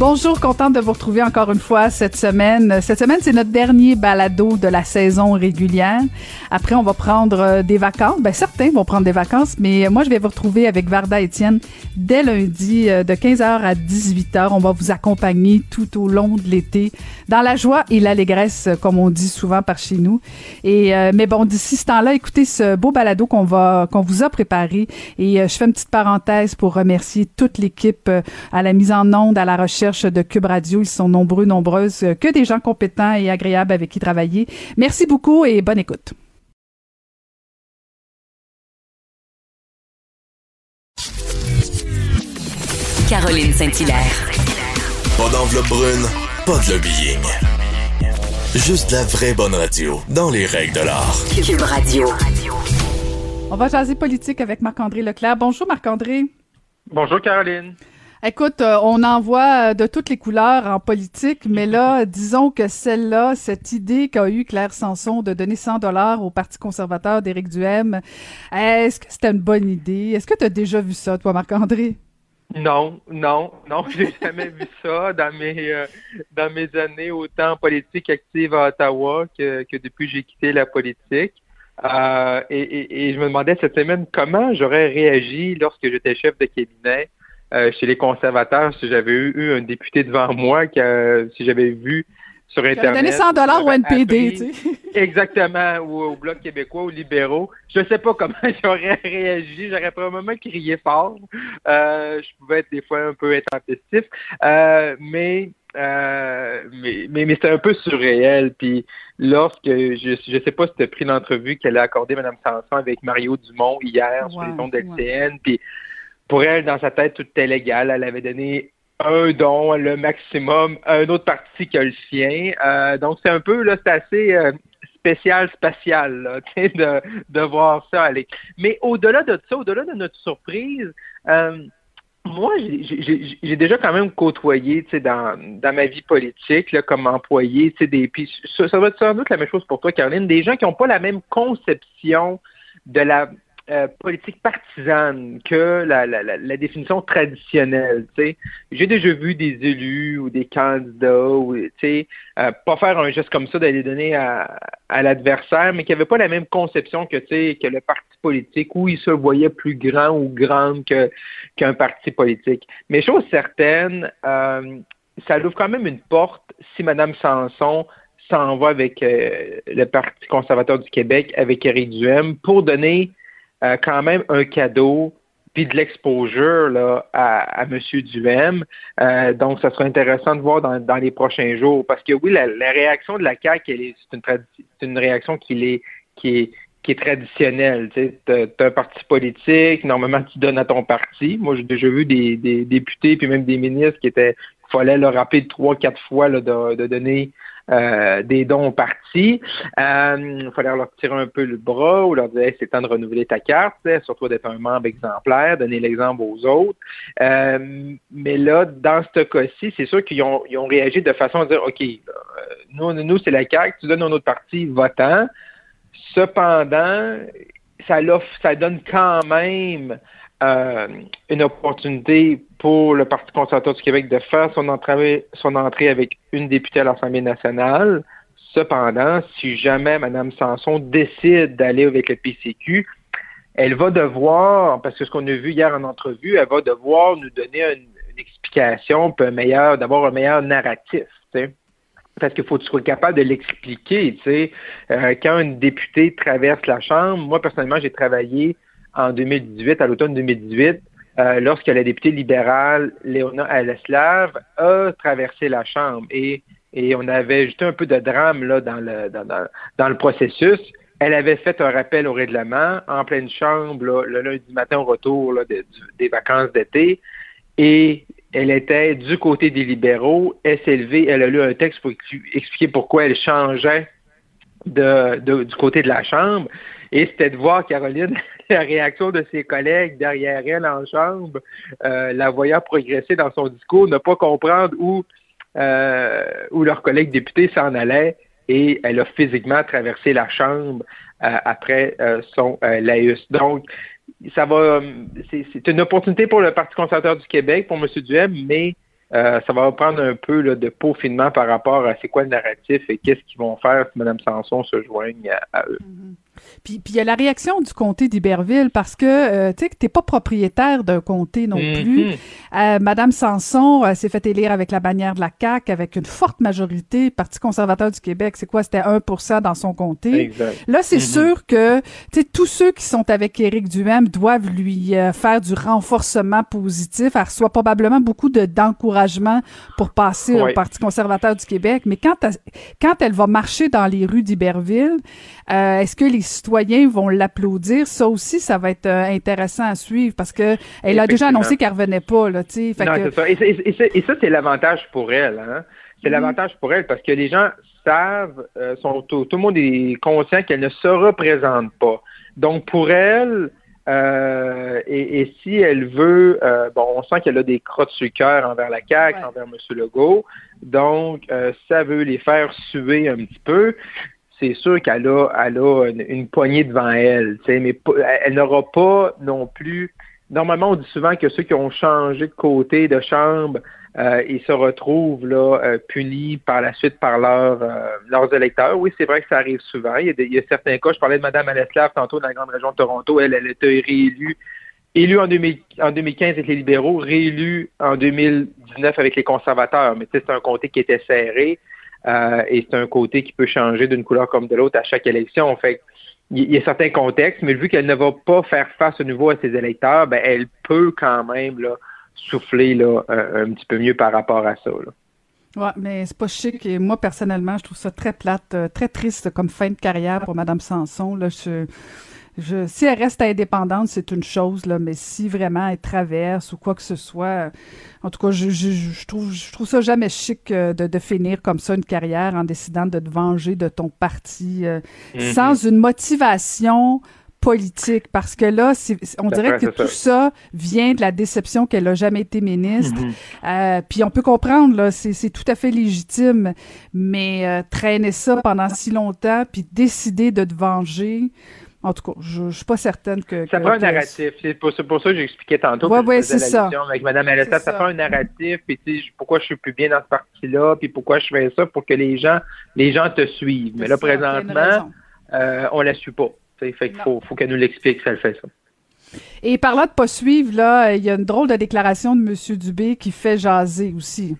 Bonjour, contente de vous retrouver encore une fois cette semaine. Cette semaine, c'est notre dernier balado de la saison régulière. Après, on va prendre euh, des vacances. Ben, certains vont prendre des vacances, mais moi, je vais vous retrouver avec Varda Étienne dès lundi euh, de 15h à 18h. On va vous accompagner tout au long de l'été dans la joie et l'allégresse, comme on dit souvent par chez nous. Et, euh, mais bon, d'ici ce temps-là, écoutez ce beau balado qu'on va, qu'on vous a préparé. Et je fais une petite parenthèse pour remercier toute l'équipe à la mise en onde, à la recherche de Cube Radio. Ils sont nombreux, nombreuses, euh, que des gens compétents et agréables avec qui travailler. Merci beaucoup et bonne écoute. Caroline Saint-Hilaire. Pas d'enveloppe brune, pas de lobbying. Juste la vraie bonne radio, dans les règles de l'art. Cube Radio. On va jaser politique avec Marc-André Leclerc. Bonjour Marc-André. Bonjour Caroline. Écoute, euh, on en voit euh, de toutes les couleurs en politique, mais là, disons que celle-là, cette idée qu'a eu Claire Sanson de donner 100 dollars au Parti conservateur d'Éric Duhem, est-ce que c'était une bonne idée? Est-ce que tu as déjà vu ça, toi, Marc-André? Non, non, non, j'ai jamais vu ça dans mes euh, dans mes années autant politique active à Ottawa que, que depuis que j'ai quitté la politique. et, et, je me demandais cette semaine comment j'aurais réagi lorsque j'étais chef de cabinet euh, chez les conservateurs, si j'avais eu, un député devant moi, qui si j'avais vu sur Internet. Donner 100 dollars au NPD, tu sais. Exactement, ou au Bloc québécois, aux libéraux. Je ne sais pas comment j'aurais réagi. J'aurais probablement crié fort. Euh, je pouvais être des fois un peu intempestif. Euh, mais, euh, mais, mais, mais c'était un peu surréel. Puis lorsque, je ne sais pas si tu as pris l'entrevue qu'elle a accordée, Mme Sanson, avec Mario Dumont hier sur les ondes d'LCN. Puis pour elle, dans sa tête, tout était légal. Elle avait donné un don, le maximum, à un autre parti que le sien. Euh, donc, c'est un peu, là, c'est assez euh, spécial, spatial, là, de, de voir ça aller. Mais au-delà de ça, au-delà de notre surprise, euh, moi, j'ai déjà quand même côtoyé, tu sais, dans, ma vie politique, comme employé, tu sais, des, puis ça, ça va être sans doute la même chose pour toi, Caroline, des gens qui n'ont pas la même conception de la euh, politique partisane que la, la, la, définition traditionnelle. J'ai déjà vu des élus ou des candidats ou euh, pas faire un geste comme ça d'aller donner à, à l'adversaire, mais qui n'avaient pas la même conception que, que le parti politique, où ils se voyaient plus grand ou grande que, qu'un parti politique. Mais chose certaine, euh, ça ouvre quand même une porte si Mme Sanson s'en va avec euh, le Parti conservateur du Québec, avec Éric Duhem, pour donner euh, quand même un cadeau puis de l'exposure là, à, à M. Duhem. Euh, donc, ça sera intéressant de voir dans, dans, les prochains jours. Parce que oui, la, la réaction de la CAQ, c'est une, une réaction qui est, qui est, qui est traditionnelle. Tu as, un parti politique, normalement tu donnes à ton parti. Moi, j'ai déjà vu des, des, députés puis même des ministres qui étaient fallait leur rappeler trois, quatre fois là, de, de donner euh, des dons au parti. Euh, il fallait leur tirer un peu le bras ou leur dire c'est temps de renouveler ta carte, surtout d'être un membre exemplaire, donner l'exemple aux autres. Euh, mais là, dans ce cas-ci, c'est sûr qu'ils ont, ils ont réagi de façon à dire OK, nous, nous c'est la carte, tu donnes à notre parti votant. Cependant, ça, ça donne quand même euh, une opportunité pour le Parti conservateur du Québec de faire son entrée, avec une députée à l'Assemblée nationale. Cependant, si jamais Mme Sanson décide d'aller avec le PCQ, elle va devoir, parce que ce qu'on a vu hier en entrevue, elle va devoir nous donner une, explication, un meilleur, d'avoir un meilleur narratif. Parce qu'il faut tu sois capable de l'expliquer. Euh, quand une députée traverse la Chambre, moi personnellement, j'ai travaillé en 2018, à l'automne 2018, euh, lorsque la députée libérale Léona Aleslav a traversé la Chambre et, et on avait juste un peu de drame là, dans, le, dans, dans, le processus. Elle avait fait un rappel au règlement en pleine chambre le lundi matin au retour là, des vacances d'été et elle était du côté des libéraux. Elle s'est levée, elle a lu un texte pour expliquer pourquoi elle changeait de, du côté de la Chambre. Et c'était de voir, Caroline, la réaction de ses collègues derrière elle en chambre, euh, la voyant progresser dans son discours, ne pas comprendre où, euh, où leur collègue député s'en allait. Et elle a physiquement traversé la chambre euh, après son laïus. Donc, ça va, c'est une opportunité pour le Parti conservateur du Québec, pour M. Duhem, mais euh, ça va prendre un peu là, de peaufinement par rapport à c'est quoi le narratif et qu'est-ce qu'ils vont faire si Mme Sanson se joigne à, eux. Mm-hmm. Puis il y a la réaction du comté d'Iberville parce que euh, tu sais que t'es pas propriétaire d'un comté non mm-hmm. plus. Euh, Madame Sanson s'est fait élire avec la bannière de la CAC avec une forte majorité. Parti conservateur du Québec, c'est quoi? C'était 1% dans son comté. Là, c'est mm-hmm. sûr que tu sais tous ceux qui sont avec Éric Duhem doivent lui euh, faire du renforcement positif. Elle reçoit probablement beaucoup de d'encouragement pour passer au Parti conservateur du Québec. Mais quand quand elle va marcher dans les rues d'Iberville, est-ce que les citoyens vont l'applaudir? Ça aussi, ça va être euh, intéressant à suivre parce que elle a déjà annoncé qu'elle revenait pas, là, tu sais. Non, ça. Et, ça, c'est l'avantage pour elle, hein. C'est mm-hmm. l'avantage pour elle parce que les gens savent, euh, sont, tout, le monde est conscient qu'elle ne se représente pas. Donc, pour elle, euh, et, si elle veut, bon, on sent qu'elle a des crottes sur le cœur envers la CAQ, envers M. Legault. Donc, ça veut les faire suer un petit peu c'est sûr qu'elle a, elle a une, poignée devant elle, mais elle n'aura pas non plus. Normalement, on dit souvent que ceux qui ont changé de côté de chambre, euh, ils se retrouvent là euh, punis par la suite par leurs euh, leurs électeurs. Oui, c'est vrai que ça arrive souvent. Il y, a certains cas. Je parlais de Mme Aleslav tantôt dans la grande région de Toronto. Elle, elle était réélue élue en, 2015 avec les libéraux, réélue en 2019 avec les conservateurs. Mais c'est un comté qui était serré. Euh, et c'est un côté qui peut changer d'une couleur comme de l'autre à chaque élection. Fait il y a certains contextes, mais vu qu'elle ne va pas faire face à nouveau à ses électeurs, ben, elle peut quand même là, souffler là, un, petit peu mieux par rapport à ça. Là. Ouais, mais c'est pas chic. Moi, personnellement, je trouve ça très plate, euh, très triste comme fin de carrière pour Mme Sanson. Là, je, je, si elle reste indépendante, c'est une chose, là, mais si vraiment elle traverse ou quoi que ce soit, en tout cas, je, je, je trouve, je trouve ça jamais chic euh, de, de, finir comme ça une carrière en décidant de te venger de ton parti euh, mm-hmm. sans une motivation politique parce que là, on dirait que tout ça. vient de la déception qu'elle a jamais été ministre. Euh, puis on peut comprendre là, c'est tout à fait légitime, mais euh, traîner ça pendant si longtemps puis décider de te venger. En tout cas, je, ne suis pas certaine que. Ça prend un narratif. C'est pour, ça que j'expliquais tantôt. Oui, oui, c'est ça. Avec Mme Alessa, ça, prend un narratif. Puis, tu sais, pourquoi je suis plus bien dans ce parti-là, puis pourquoi je fais ça pour que les gens, les gens te suivent. Mais là, présentement, euh, on la suit pas. Fait qu'il faut, faut qu'elle nous l'explique si elle fait ça. Et parlant de pas suivre, là, il y a une drôle de déclaration de M. Dubé qui fait jaser aussi.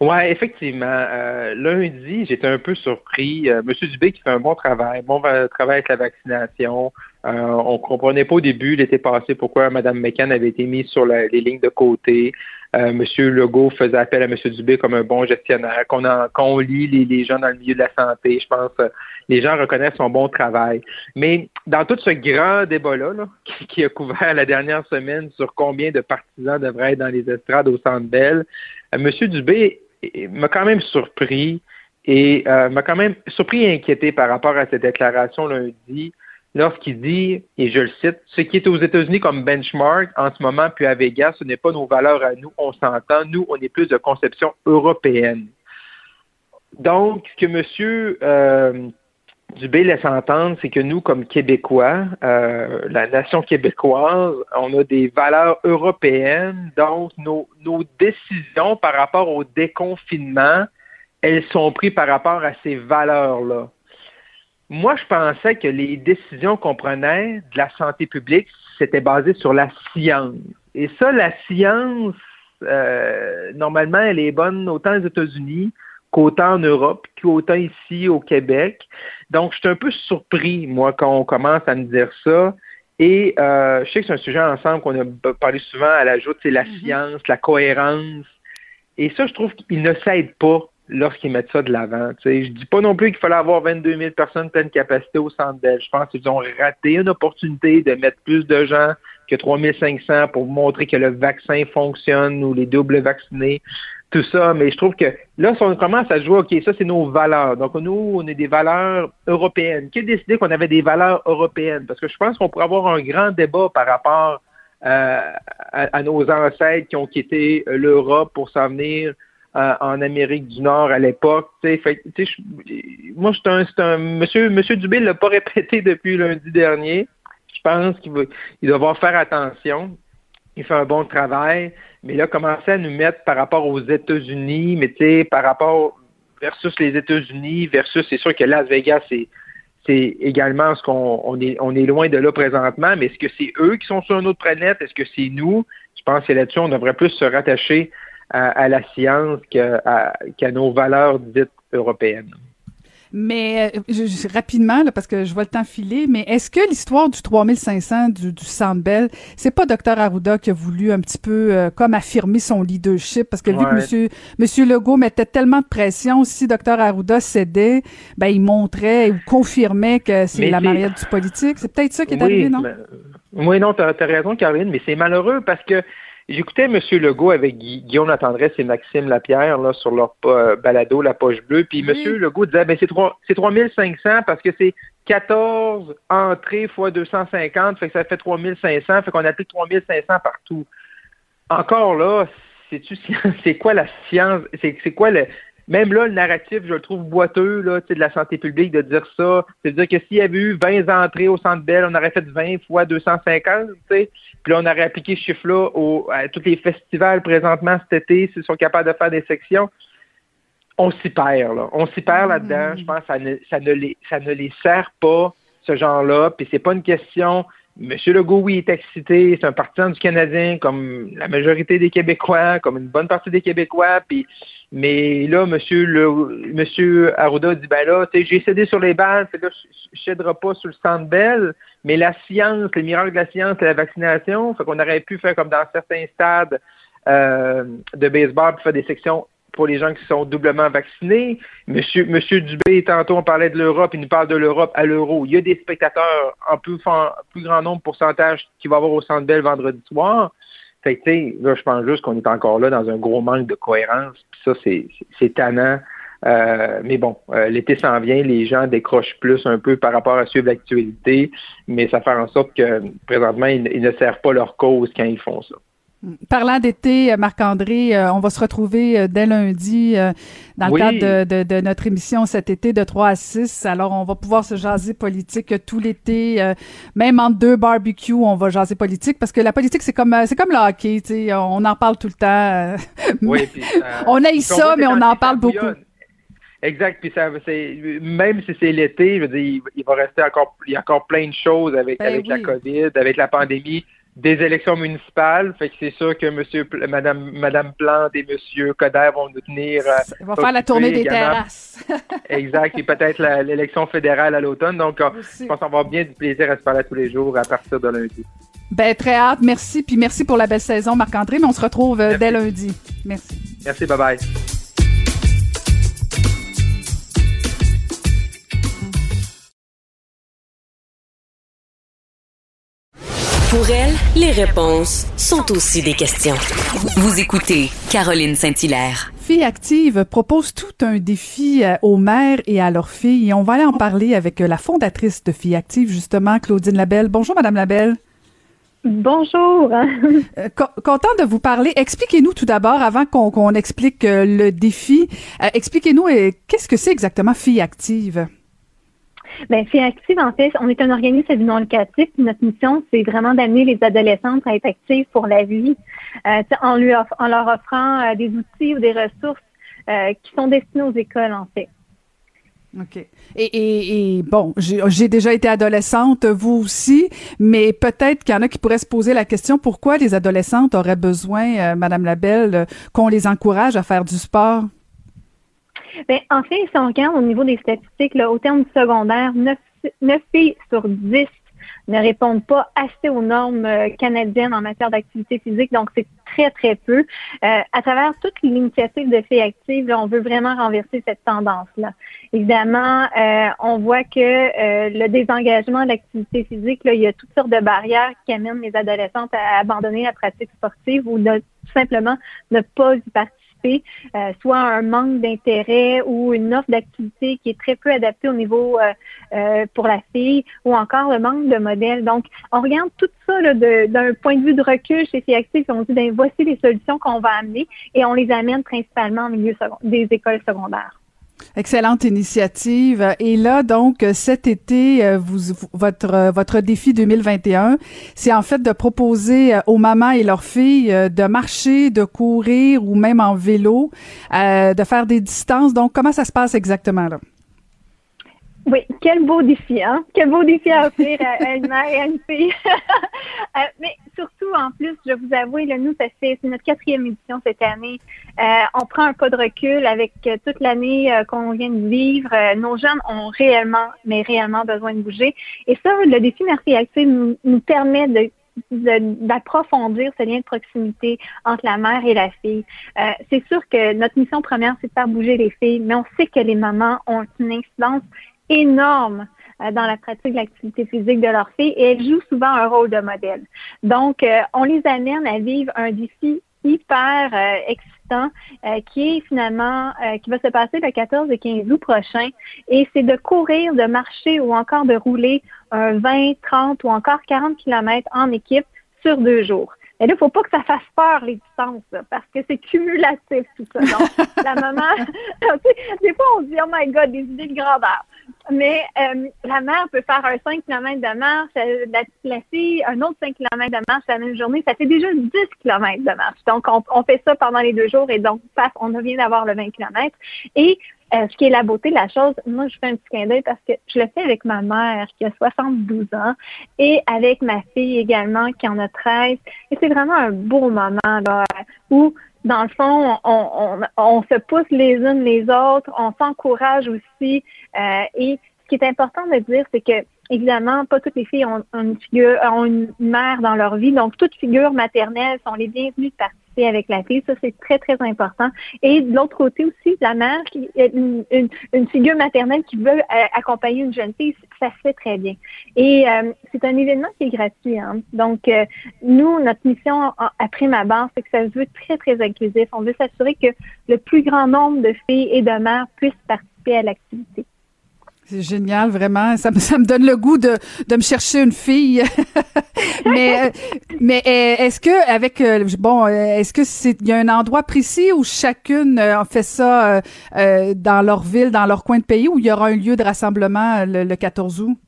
Oui, effectivement. Euh, lundi, j'étais un peu surpris. Euh, Monsieur Dubé qui fait un bon travail, bon travail avec la vaccination. Euh, on comprenait pas au début l'été passé pourquoi Mme McCann avait été mise sur les lignes de côté. Euh, Monsieur Legault faisait appel à Monsieur Dubé comme un bon gestionnaire. Qu'on qu'on lit les, gens dans le milieu de la santé, je pense les gens reconnaissent son bon travail. Mais dans tout ce grand débat-là qui, qui, a couvert la dernière semaine sur combien de partisans devraient être dans les estrades au Centre Bell, Monsieur Dubé m'a quand même surpris et euh, m'a quand même surpris et inquiété par rapport à cette déclaration lundi lorsqu'il dit, et je le cite, ce qui est aux États-Unis comme benchmark en ce moment, puis à Vegas, ce n'est pas nos valeurs à nous, on s'entend, nous, on est plus de conception européenne. Donc, ce que M. Euh, Dubé laisse entendre, c'est que nous, comme Québécois, euh, la nation québécoise, on a des valeurs européennes, donc nos, nos décisions par rapport au déconfinement, elles sont prises par rapport à ces valeurs-là. Moi, je pensais que les décisions qu'on prenait de la santé publique, c'était basé sur la science. Et ça, la science, euh, normalement, elle est bonne autant aux États-Unis qu'autant en Europe, qu'autant ici au Québec. Donc, je suis un peu surpris, moi, quand on commence à me dire ça. Et euh, je sais que c'est un sujet ensemble qu'on a parlé souvent à l'ajout, c'est la mm-hmm. science, la cohérence. Et ça, je trouve qu'il ne s'aide pas lorsqu'ils mettent ça de l'avant. Je ne dis pas non plus qu'il fallait avoir 22 000 personnes pleine capacité au centre d'elle. Je pense qu'ils ont raté une opportunité de mettre plus de gens que 3 500 pour montrer que le vaccin fonctionne ou les doubles vaccinés. Tout ça, mais je trouve que là, si on commence à jouer, OK, ça, c'est nos valeurs. Donc, nous, on est des valeurs européennes. Qui a décidé qu'on avait des valeurs européennes? Parce que je pense qu'on pourrait avoir un grand débat par rapport euh, à, nos ancêtres qui ont quitté l'Europe pour s'en venir euh, en Amérique du Nord à l'époque. moi, c'est un, un, monsieur, monsieur Dubé ne l'a pas répété depuis lundi dernier. Je pense qu'il il doit faire attention. Il fait un bon travail. Mais là, commencer à nous mettre par rapport aux États-Unis, mais tu sais, par rapport versus les États-Unis, versus, c'est sûr que Las Vegas, c'est c'est également ce qu'on on est, on est loin de là présentement, mais est-ce que c'est eux qui sont sur une autre planète? Est-ce que c'est nous? Je pense que là-dessus, on devrait plus se rattacher à, la science qu'à nos valeurs dites européennes. Mais euh, rapidement, parce que je vois le temps filer, mais est-ce que l'histoire du 3500 du, du Centre Bell, c'est pas Dr Arruda qui a voulu un petit peu euh, comme affirmer son leadership? Parce que vu que monsieur, monsieur Legault mettait tellement de pression, si Dr Arruda cédait, ben il montrait ou confirmait que c'est la mariette du politique. C'est peut-être ça qui est arrivé, non? oui, non, tu as, raison, Caroline, mais c'est malheureux parce que J'écoutais M. Legault avec Guillaume Latendresse et Maxime Lapierre là, sur leur euh, balado La Poche Bleue. Puis M. Legault disait ben, c'est 3500 parce que c'est 14 entrées fois 250, fait que ça fait 3500, fait qu'on applique 3500 partout. Encore là, c'est quoi la science? C'est quoi le, même là, le narratif, je le trouve boiteux là, de la santé publique de dire ça. C'est-à-dire que s'il y avait eu 20 entrées au Centre Bell, on aurait fait 20 fois 250, sais. puis là, on aurait appliqué ce chiffre-là à tous les festivals présentement cet été, s'ils sont capables de faire des sections. On s'y perd, là. On s'y perd là-dedans. Je pense que ça ne, ça, ne les, ça ne les sert pas, ce genre-là. Puis c'est pas une question Monsieur Legault, oui, est excité. C'est un partisan du Canadien, comme la majorité des Québécois, comme une bonne partie des Québécois. Puis, mais là, Monsieur Monsieur Arruda dit ben là, j'ai cédé sur les balles, là, je céderai pas sur le centre belle. Mais la science, les miracles de la science, c'est la vaccination. Fait qu'on aurait pu faire comme dans certains stades euh, de baseball, puis faire des sections pour les gens qui sont doublement vaccinés. Monsieur, Monsieur Dubé, tantôt, on parlait de l'Europe, il nous parle de l'Europe à l'euro. Il y a des spectateurs en plus, grand nombre, pourcentage, qui va avoir au Centre Bell vendredi soir. Fait que, là, je pense juste qu'on est encore là dans un gros manque de cohérence. ça, c'est tannant. Euh, mais bon, euh, l'été s'en vient, les gens décrochent plus un peu par rapport à suivre l'actualité, mais ça fait en sorte que présentement, ils ne servent pas leur cause quand ils font ça. Parlant d'été, Marc-André, euh, on va se retrouver euh, dès lundi euh, dans le cadre de, notre émission cet été de 3 à 6. Alors, on va pouvoir se jaser politique tout l'été, même entre deux barbecues, on va jaser politique parce que la politique, c'est comme c'est comme le hockey, tu on en parle tout le temps. Oui, on a eu ça, mais on en parle beaucoup. Exact. Puis ça, même si c'est l'été, je veux dire, il, va rester encore, il y a encore plein de choses avec, ben avec la COVID, avec la pandémie des élections municipales. Fait que c'est sûr que monsieur, madame, madame Plante et monsieur Coder vont nous tenir. Euh, Ils vont faire la tournée des terrasses. exact. Et peut-être l'élection fédérale à l'automne. Donc, euh, je pense qu'on va avoir bien du plaisir à se parler tous les jours à partir de lundi. Ben, très hâte. Merci. Puis merci pour la belle saison, Marc-André. Mais on se retrouve euh, dès lundi. Merci. Merci. Bye bye. Pour elle, les réponses sont aussi des questions. Vous écoutez Caroline Saint-Hilaire. Fille Active propose tout un défi euh, aux mères et à leurs filles. Et on va aller en parler avec euh, la fondatrice de Fille Active, justement, Claudine Labelle. Bonjour, Madame Labelle. Bonjour. Euh, content de vous parler. Expliquez-nous tout d'abord, avant qu'on explique le défi, expliquez-nous qu'est-ce que c'est exactement Fille Active? Bien, c'est Active, en fait, on est un organisme non lucratif. Notre mission, c'est vraiment d'amener les adolescentes à être actives pour la vie, euh, en, leur offrant euh, des outils ou des ressources euh, qui sont destinés aux écoles, en fait. OK. Et, et, bon, j'ai déjà été adolescente, vous aussi, mais peut-être qu'il y en a qui pourraient se poser la question pourquoi les adolescentes auraient besoin, Madame Labelle, qu'on les encourage à faire du sport? Bien, en fait, si on regarde au niveau des statistiques, là, au terme du secondaire, 9, 9 filles sur 10 ne répondent pas assez aux normes euh, canadiennes en matière d'activité physique, donc c'est très, très peu. Euh, à travers toute l'initiative de Filles actives, on veut vraiment renverser cette tendance-là. Évidemment, euh, on voit que le désengagement de l'activité physique, là, il y a toutes sortes de barrières qui amènent les adolescentes à abandonner la pratique sportive ou de, tout simplement ne pas y participer euh, soit un manque d'intérêt ou une offre d'activité qui est très peu adaptée au niveau pour la fille, ou encore le manque de modèles. Donc, on regarde tout ça d'un point de vue de recul chez Actifs et on dit, ben, voici les solutions qu'on va amener et on les amène principalement au milieu des écoles secondaires. Excellente initiative. Et là, donc, cet été, euh, votre, euh, votre défi 2021, c'est en fait de proposer euh, aux mamans et leurs filles de marcher, de courir ou même en vélo, de faire des distances. Donc, comment ça se passe exactement là? Oui, quel beau défi, hein? Quel beau défi à offrir à, une et à une surtout, en plus, je vous avoue, là, nous, c'est notre quatrième édition cette année. Euh, on prend un pas de recul avec euh, toute l'année qu'on vient de vivre. nos jeunes ont réellement, mais réellement besoin de bouger. Et ça, le défi Merci Active nous, nous permet de d'approfondir ce lien de proximité entre la mère et la fille. c'est sûr que notre mission première, c'est de faire bouger les filles, mais on sait que les mamans ont une incidence énorme euh, dans la pratique de l'activité physique de leur fille et elles jouent souvent un rôle de modèle. Donc, euh, on les amène à vivre un défi hyper euh, excitant qui est finalement qui va se passer le 14 et 15 août prochain et c'est de courir, de marcher ou encore de rouler un 20, 30 ou encore 40 kilomètres en équipe sur deux jours. Et là, il faut pas que ça fasse peur, les distances, parce que c'est cumulatif, tout ça. Donc, la maman, des fois, on se dit, oh my God, des idées de grandeur. Mais euh, la mère peut faire un 5 km de marche, euh, la, fille, un autre 5 km de marche la même journée. Ça fait déjà 10 km de marche. Donc, on, fait ça pendant les deux jours et donc, paf, on vient d'avoir le 20 km. Et euh, ce qui est la beauté de la chose, moi, je fais un petit clin d'œil parce que je le fais avec ma mère qui a 72 ans et avec ma fille également qui en a 13. Et c'est vraiment un beau moment là, où dans le fond, on, on, se pousse les unes les autres, on s'encourage aussi. Euh, et ce qui est important de dire, c'est que évidemment, pas toutes les filles ont, une figure, ont une mère dans leur vie, donc toutes figures maternelles sont les bienvenues de participer avec la fille. Ça, c'est très, très important. Et de l'autre côté aussi, la mère, une, une, figure maternelle qui veut euh, accompagner une jeune fille, ça se fait très bien. Et euh, c'est un événement qui est gratuit. Hein. Donc, euh, nous, notre mission après ma base, c'est que ça se veut très, très inclusif. On veut s'assurer que le plus grand nombre de filles et de mères puissent participer à l'activité. C'est génial, vraiment. Ça me, donne le goût de, de me chercher une fille. mais euh, mais euh, est-ce que avec euh, bon, est-ce que c'est il y a un endroit précis où chacune fait ça dans leur ville, dans leur coin de pays, où il y aura un lieu de rassemblement le, le 14 août?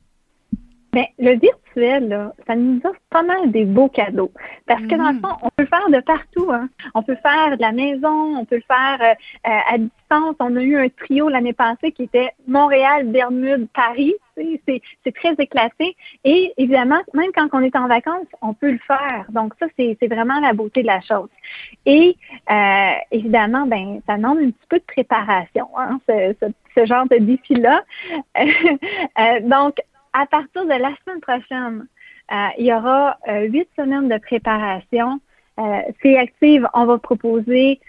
Bien, le virtuel, là, ça nous offre pas mal des beaux cadeaux. Parce que dans le mm. fond, on peut le faire de partout. Hein. On peut faire de la maison, on peut le faire euh, à distance. On a eu un trio l'année passée qui était Montréal, Bermude, Paris. C'est très éclaté. Et évidemment, même quand on est en vacances, on peut le faire. Donc ça, c'est vraiment la beauté de la chose. Et euh, évidemment, ben, ça demande un petit peu de préparation, hein, ce, ce, genre de défi-là. euh, donc, à partir de la semaine prochaine, euh, il y aura euh, huit semaines de préparation. Euh, c'est active, on va proposer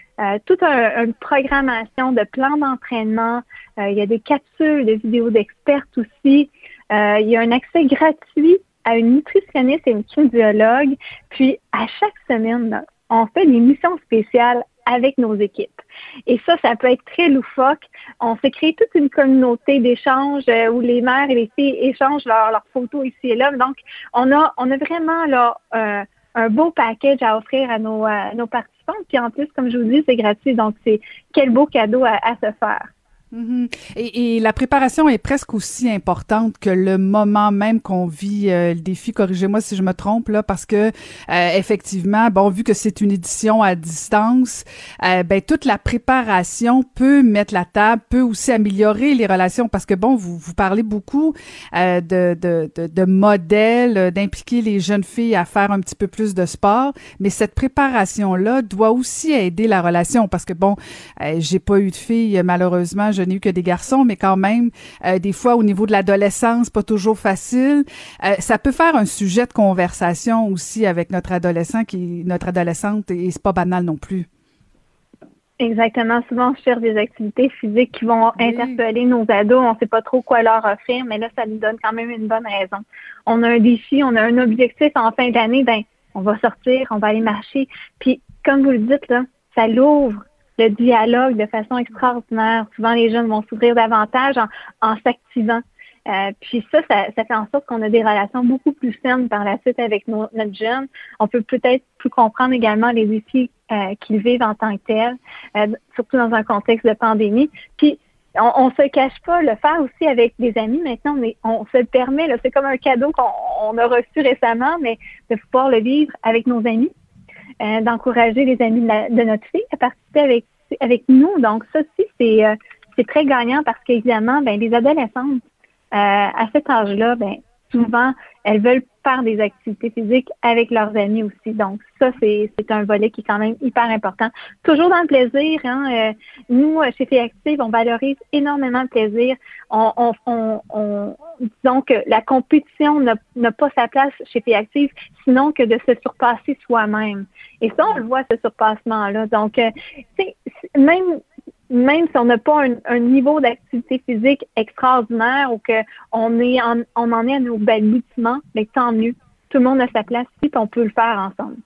toute une programmation de plans d'entraînement. il y a des capsules de vidéos d'experts aussi. il y a un accès gratuit à une nutritionniste et une kinésiologue. Puis, à chaque semaine, on fait des missions spéciales avec nos équipes. Et ça, ça peut être très loufoque. On s'est créé toute une communauté d'échanges euh, où les mères et les filles échangent leurs photos ici et là. Donc, on a, on a vraiment là euh, un beau package à offrir à nos, nos participants. Puis en plus, comme je vous dis, c'est gratuit. Donc, c'est quel beau cadeau à se faire. Mhm. et, et, la préparation est presque aussi importante que le moment même qu'on vit euh, le défi. Corrigez-moi si je me trompe là, parce que euh, effectivement, bon, vu que c'est une édition à distance, euh, ben toute la préparation peut mettre la table, peut aussi améliorer les relations, parce que bon, vous vous parlez beaucoup de, de, de, de modèles, d'impliquer les jeunes filles à faire un petit peu plus de sport, mais cette préparation là doit aussi aider la relation, parce que bon, j'ai pas eu de filles malheureusement. Je n'ai eu que des garçons, mais quand même, euh, des fois au niveau de l'adolescence, pas toujours facile. Euh, ça peut faire un sujet de conversation aussi avec notre adolescent qui, notre adolescente, et c'est pas banal non plus. Exactement. Souvent, on cherche des activités physiques qui vont interpeller nos ados. On ne sait pas trop quoi leur offrir, mais là, ça nous donne quand même une bonne raison. On a un défi, on a un objectif en fin d'année, ben, on va sortir, on va aller marcher. Puis, comme vous le dites, là, ça l'ouvre le dialogue de façon extraordinaire. Souvent, les jeunes vont s'ouvrir davantage en, s'activant. Euh, puis ça, ça, fait en sorte qu'on a des relations beaucoup plus saines par la suite avec nos, notre jeune. On peut peut-être plus comprendre également les défis euh, qu'ils vivent en tant que tels, euh, surtout dans un contexte de pandémie. Puis on, ne se cache pas, le faire aussi avec des amis maintenant, mais on se le permet. C'est comme un cadeau qu'on a reçu récemment, mais de pouvoir le vivre avec nos amis. Euh, d'encourager les amis de, notre fille à participer avec, avec nous. Donc, ça aussi, c'est, euh, c'est très gagnant parce qu'évidemment, ben, les adolescentes, euh, à cet âge-là, ben, souvent, elles veulent faire des activités physiques avec leurs amis aussi. Donc, ça, c'est, un volet qui est quand même hyper important. Toujours dans le plaisir. Hein, euh, nous, chez Filles Active, on valorise énormément le plaisir. On, on, on, on disons que la compétition n'a, pas sa place chez Filles Active, sinon que de se surpasser soi-même. Et ça, on le voit, ce surpassement-là. Donc, euh, même même si on n'a pas un, niveau d'activité physique extraordinaire ou qu'on est on en est à nos balbutiements, mais tant mieux. Tout le monde a sa place ici, on peut le faire ensemble.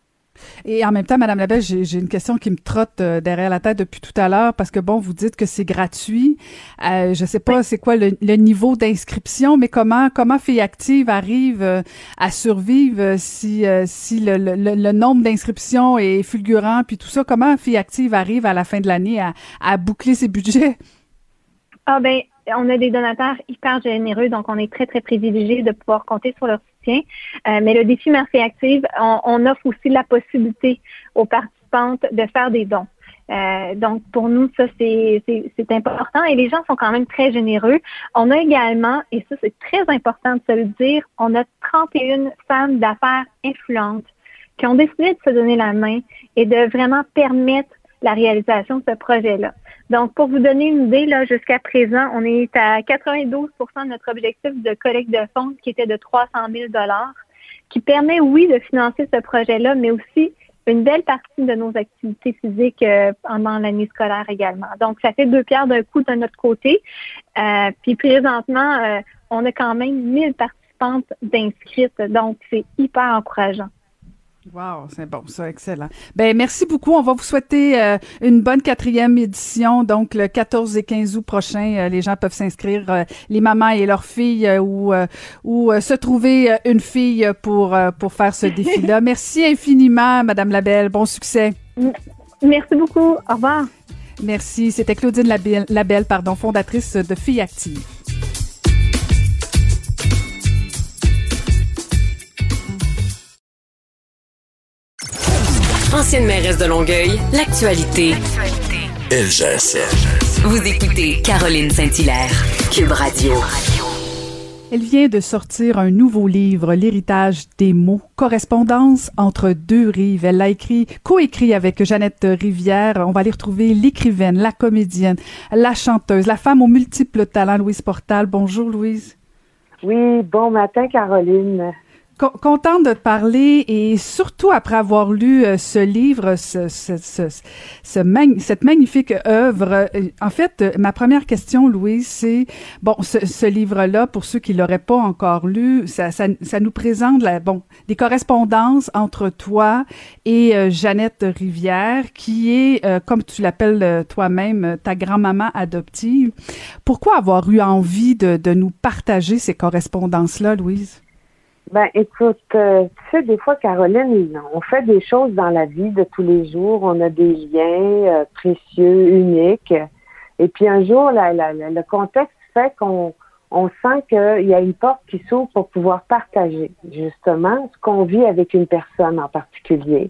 Et en même temps, Madame Labelle, j'ai une question qui me trotte euh, derrière la tête depuis tout à l'heure parce que bon, vous dites que c'est gratuit. Euh, je sais pas c'est quoi le, niveau d'inscription, mais comment comment Filles Active arrive euh, à survivre si si le, le, nombre d'inscriptions est fulgurant puis tout ça? Comment Filles Active arrive à la fin de l'année à, à boucler ses budgets? Ah ben, on a des donateurs hyper généreux, donc on est très très privilégié de pouvoir compter sur leur euh, mais le défi Merci Active, on, offre aussi la possibilité aux participantes de faire des dons. Euh, donc, pour nous, ça, c'est important et les gens sont quand même très généreux. On a également, et ça, c'est très important de se le dire, on a 31 femmes d'affaires influentes qui ont décidé de se donner la main et de vraiment permettre la réalisation de ce projet-là. Donc, pour vous donner une idée, là, jusqu'à présent, on est à 92% de notre objectif de collecte de fonds qui était de 300 000 qui permet, oui, de financer ce projet-là, mais aussi une belle partie de nos activités physiques euh, pendant l'année scolaire également. Donc, ça fait deux pierres d'un coup de notre côté. Euh, puis présentement, euh, on a quand même 1000 participantes d'inscrites, donc c'est hyper encourageant. Wow, c'est bon, ça, excellent. Ben merci beaucoup. On va vous souhaiter euh, une bonne quatrième édition. Donc le 14 et 15 août prochain, euh, les gens peuvent s'inscrire, euh, les mamans et leurs filles, ou ou se trouver une fille pour pour faire ce défi-là. merci infiniment, Madame Labelle. Bon succès. Merci beaucoup. Au revoir. Merci. C'était Claudine Labelle, Labelle, pardon, fondatrice de Filles Actives. Ancienne mairesse de Longueuil, l'actualité. Ça. Vous écoutez Caroline Saint-Hilaire, Cube Radio. Elle vient de sortir un nouveau livre, L'héritage des mots, correspondance entre deux rives. Elle l'a écrit, coécrit avec Jeannette Rivière. On va aller retrouver l'écrivaine, la comédienne, la chanteuse, la femme aux multiples talents, Louise Portal. Bonjour, Louise. Oui, bon matin, Caroline. Contente de te parler et surtout après avoir lu euh, ce livre, ce, ce, ce, cette magnifique œuvre. Euh, en fait, euh, ma première question, Louise, c'est bon, ce, livre-là, pour ceux qui l'auraient pas encore lu, ça, ça, ça, nous présente la, bon des correspondances entre toi et Jeannette Rivière, qui est, comme tu l'appelles toi-même, ta grand-maman adoptive. Pourquoi avoir eu envie de, de nous partager ces correspondances-là, Louise? Ben, écoute, euh, tu sais, des fois, Caroline, on fait des choses dans la vie de tous les jours. On a des liens euh, précieux, uniques. Et puis un jour, la, la, le contexte fait qu'on on sent qu'il y a une porte qui s'ouvre pour pouvoir partager justement ce qu'on vit avec une personne en particulier.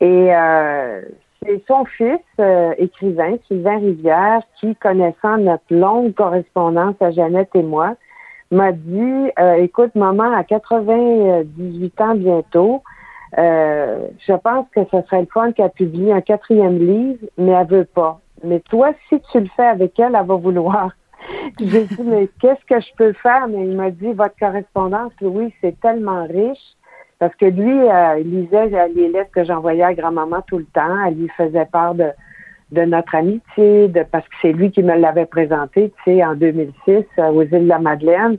Et euh, c'est son fils, écrivain, Sylvain Rivière, qui, connaissant notre longue correspondance à Jeannette et moi, m'a dit euh, écoute, maman a 98 ans bientôt. Euh, je pense que ce serait le fun qu'elle publie un quatrième livre, mais elle veut pas. Mais toi, si tu le fais avec elle, elle va vouloir. J'ai dit, mais qu'est-ce que je peux faire? Mais il m'a dit, votre correspondance, Louis, c'est tellement riche. Parce que lui, euh, il lisait les lettres que j'envoyais à grand-maman tout le temps. Elle lui faisait part de, de notre amitié, de, parce que c'est lui qui me l'avait présenté, tu sais, en 2006 euh, aux îles de la Madeleine.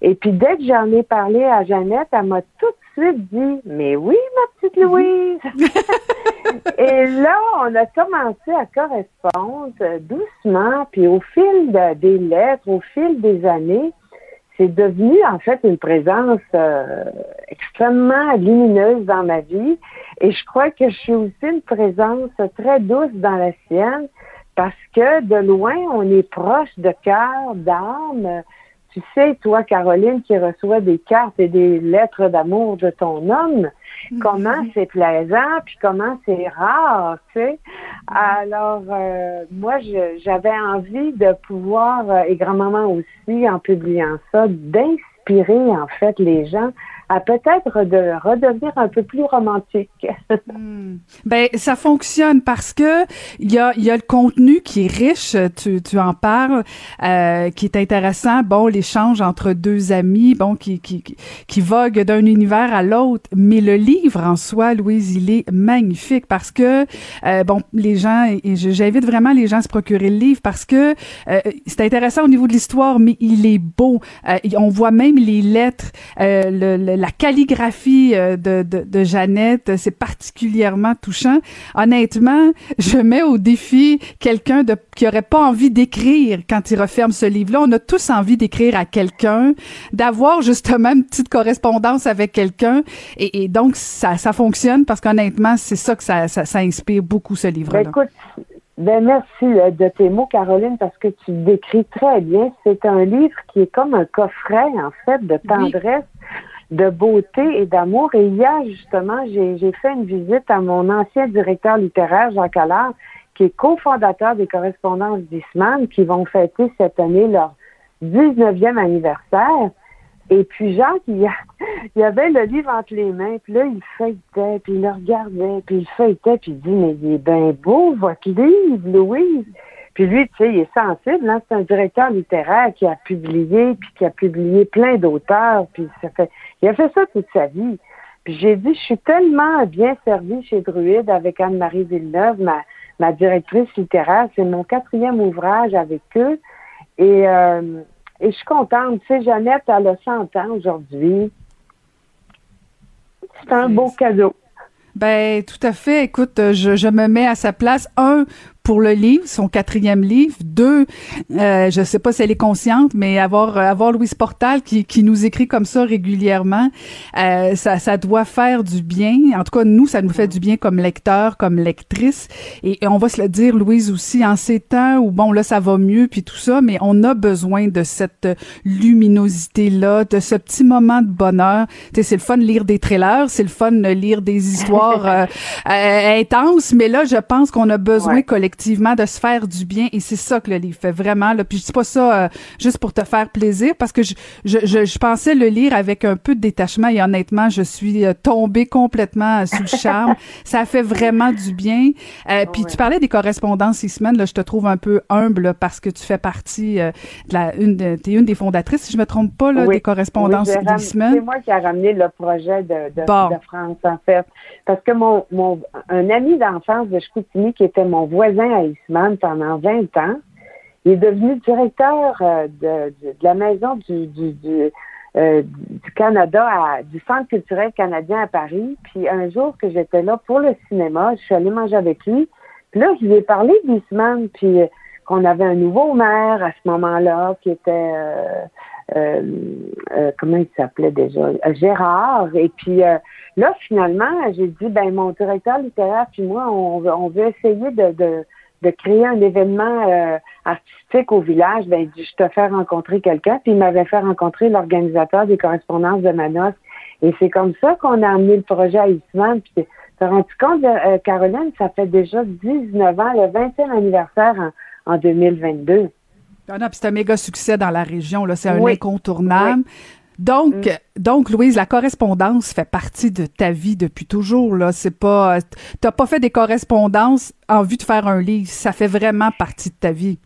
Et puis dès que j'en ai parlé à Jeannette, elle m'a tout de suite dit Mais oui, ma petite Louise. et là, on a commencé à correspondre doucement, puis au fil des lettres, au fil des années, c'est devenu en fait une présence euh, extrêmement lumineuse dans ma vie. Et je crois que je suis aussi une présence très douce dans la sienne parce que de loin, on est proche de cœur, d'âme. Tu sais, toi, Caroline, qui reçoit des cartes et des lettres d'amour de ton homme, mhm. comment c'est plaisant, puis comment c'est rare, tu sais. Alors, euh, moi, j'avais envie de pouvoir, euh, et grand-maman aussi, en publiant ça, d'inspirer, en fait, les gens à peut-être de redevenir un peu plus romantique. Hmm. Ben ça fonctionne parce que il y a y a le contenu qui est riche, tu, tu en parles, euh, qui est intéressant. Bon, l'échange entre deux amis, bon qui qui qui vogue d'un univers à l'autre, mais le livre en soi, Louise, il est magnifique parce que euh, bon les gens et j'invite vraiment les gens à se procurer le livre parce que euh, c'est intéressant au niveau de l'histoire, mais il est beau. Euh, on voit même les lettres, euh, le la calligraphie euh, de, de, Jeannette, c'est particulièrement touchant. Honnêtement, je mets au défi quelqu'un de qui aurait pas envie d'écrire quand il referme ce livre-là. On a tous envie d'écrire à quelqu'un, d'avoir justement une petite correspondance avec quelqu'un, et, donc ça, ça fonctionne parce qu'honnêtement, c'est ça que ça, ça, inspire beaucoup ce livre-là. Ben, écoute, ben merci euh, de tes mots, Caroline, parce que tu décris très bien. C'est un livre qui est comme un coffret, en fait, de tendresse de beauté et d'amour. Et hier, justement, j'ai fait une visite à mon ancien directeur littéraire, Jacques Allard, qui est cofondateur des correspondances d'Isman, qui vont fêter cette année leur 19e anniversaire. Et puis Jacques, il, y avait le livre entre les mains, puis là, il feuilletait, puis il le regardait, puis il feuilletait, puis il dit, mais il est bien beau, votre livre, Louise. Puis lui, tu sais, il est sensible. Hein? C'est un directeur littéraire qui a publié, puis qui a publié plein d'auteurs. Puis ça fait, il a fait ça toute sa vie. Puis j'ai dit, je suis tellement bien servie chez Druide avec Anne-Marie Villeneuve, ma, ma directrice littéraire. C'est mon quatrième ouvrage avec eux. Et, euh, et je suis contente. Tu sais, Jeannette, elle a 100 ans aujourd'hui. C'est un beau cadeau. Ben, tout à fait. Écoute, je, je me mets à sa place. Un, pour le livre, son quatrième livre. Deux, euh, je sais pas si elle est consciente, mais avoir avoir Louise Portal qui, qui nous écrit comme ça régulièrement, euh, ça, ça doit faire du bien. En tout cas, nous, ça nous fait du bien comme lecteur, comme lectrice. Et, on va se le dire, Louise aussi, en ces temps où bon là ça va mieux puis tout ça, mais on a besoin de cette luminosité là, de ce petit moment de bonheur. Tu sais, c'est le fun de lire des trailers, c'est le fun de lire des histoires euh, euh, intenses, mais là, je pense qu'on a besoin collectivement de se faire du bien et c'est ça que le livre fait vraiment. Là. Puis je dis pas ça euh, juste pour te faire plaisir parce que je, je, je, pensais le lire avec un peu de détachement et honnêtement, je suis euh, tombée complètement sous le charme. ça fait vraiment du bien. Euh, puis tu parlais des correspondances Isman, là, je te trouve un peu humble parce que tu fais partie de la une t'es une des fondatrices, si je me trompe pas, là, des correspondances oui, C'est moi qui ai ramené le projet de, de, de, France, en fait. Parce que mon, mon un ami d'enfance de Chicoutimi qui était mon voisin à Eastman pendant 20 ans. Il est devenu directeur euh, de, la maison du, du, euh, Canada, du Centre culturel canadien à Paris. Puis un jour que j'étais là pour le cinéma, je suis allée manger avec lui. Puis là, je lui ai parlé d'Eastman, puis euh, qu'on avait un nouveau maire à ce moment-là, qui était... comment il s'appelait déjà? Gérard. Et puis là, finalement, j'ai dit, ben mon directeur littéraire puis moi, on, on veut essayer de créer un événement euh, artistique au village, ben, je te fais rencontrer quelqu'un, puis il m'avait fait rencontrer l'organisateur des correspondances de Manos. Et c'est comme ça qu'on a amené le projet à Eastman. Puis tu rendu compte, euh, Caroline, ça fait déjà 19 ans, le 20e anniversaire en, 2022. Ah non, puis c'est un méga succès dans la région, là. C'est un incontournable. Donc, mm. donc, Louise, la correspondance fait partie de ta vie depuis toujours. Là, c'est pas, t'as pas fait des correspondances en vue de faire un livre. Ça fait vraiment partie de ta vie.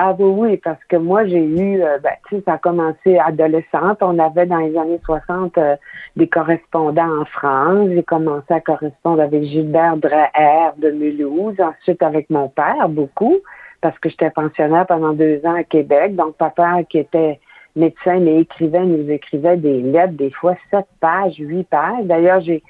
Ah oui, oui, parce que moi, j'ai eu, euh, ben, tu sais, ça a commencé adolescente. On avait dans les années 60 euh, des correspondants en France. J'ai commencé à correspondre avec Gilbert Dreher de Mulhouse, ensuite avec mon père, beaucoup, parce que j'étais pensionnaire pendant deux ans à Québec. Donc, papa qui était médecins, mais écrivains nous écrivaient des lettres, des fois sept pages, huit pages. D'ailleurs, j'ai,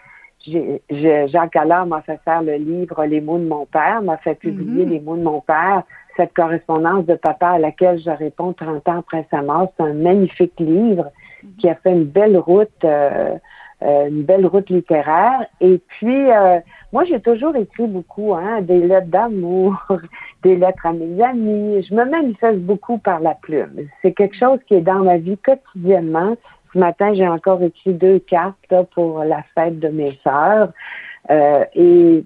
j'ai, Jacques Allard m'a fait faire le livre Les mots de mon père, m'a fait publier mm-hmm. Les mots de mon père, cette correspondance de papa à laquelle je réponds 30 ans après sa mort. C'est un magnifique livre qui a fait une belle route, euh, une belle route littéraire. Et puis, euh, moi, j'ai toujours écrit beaucoup, hein, des lettres d'amour, des lettres à mes amis. Je me manifeste beaucoup par la plume. C'est quelque chose qui est dans ma vie quotidiennement. Ce matin, j'ai encore écrit deux cartes pour la fête de mes sœurs. Euh, et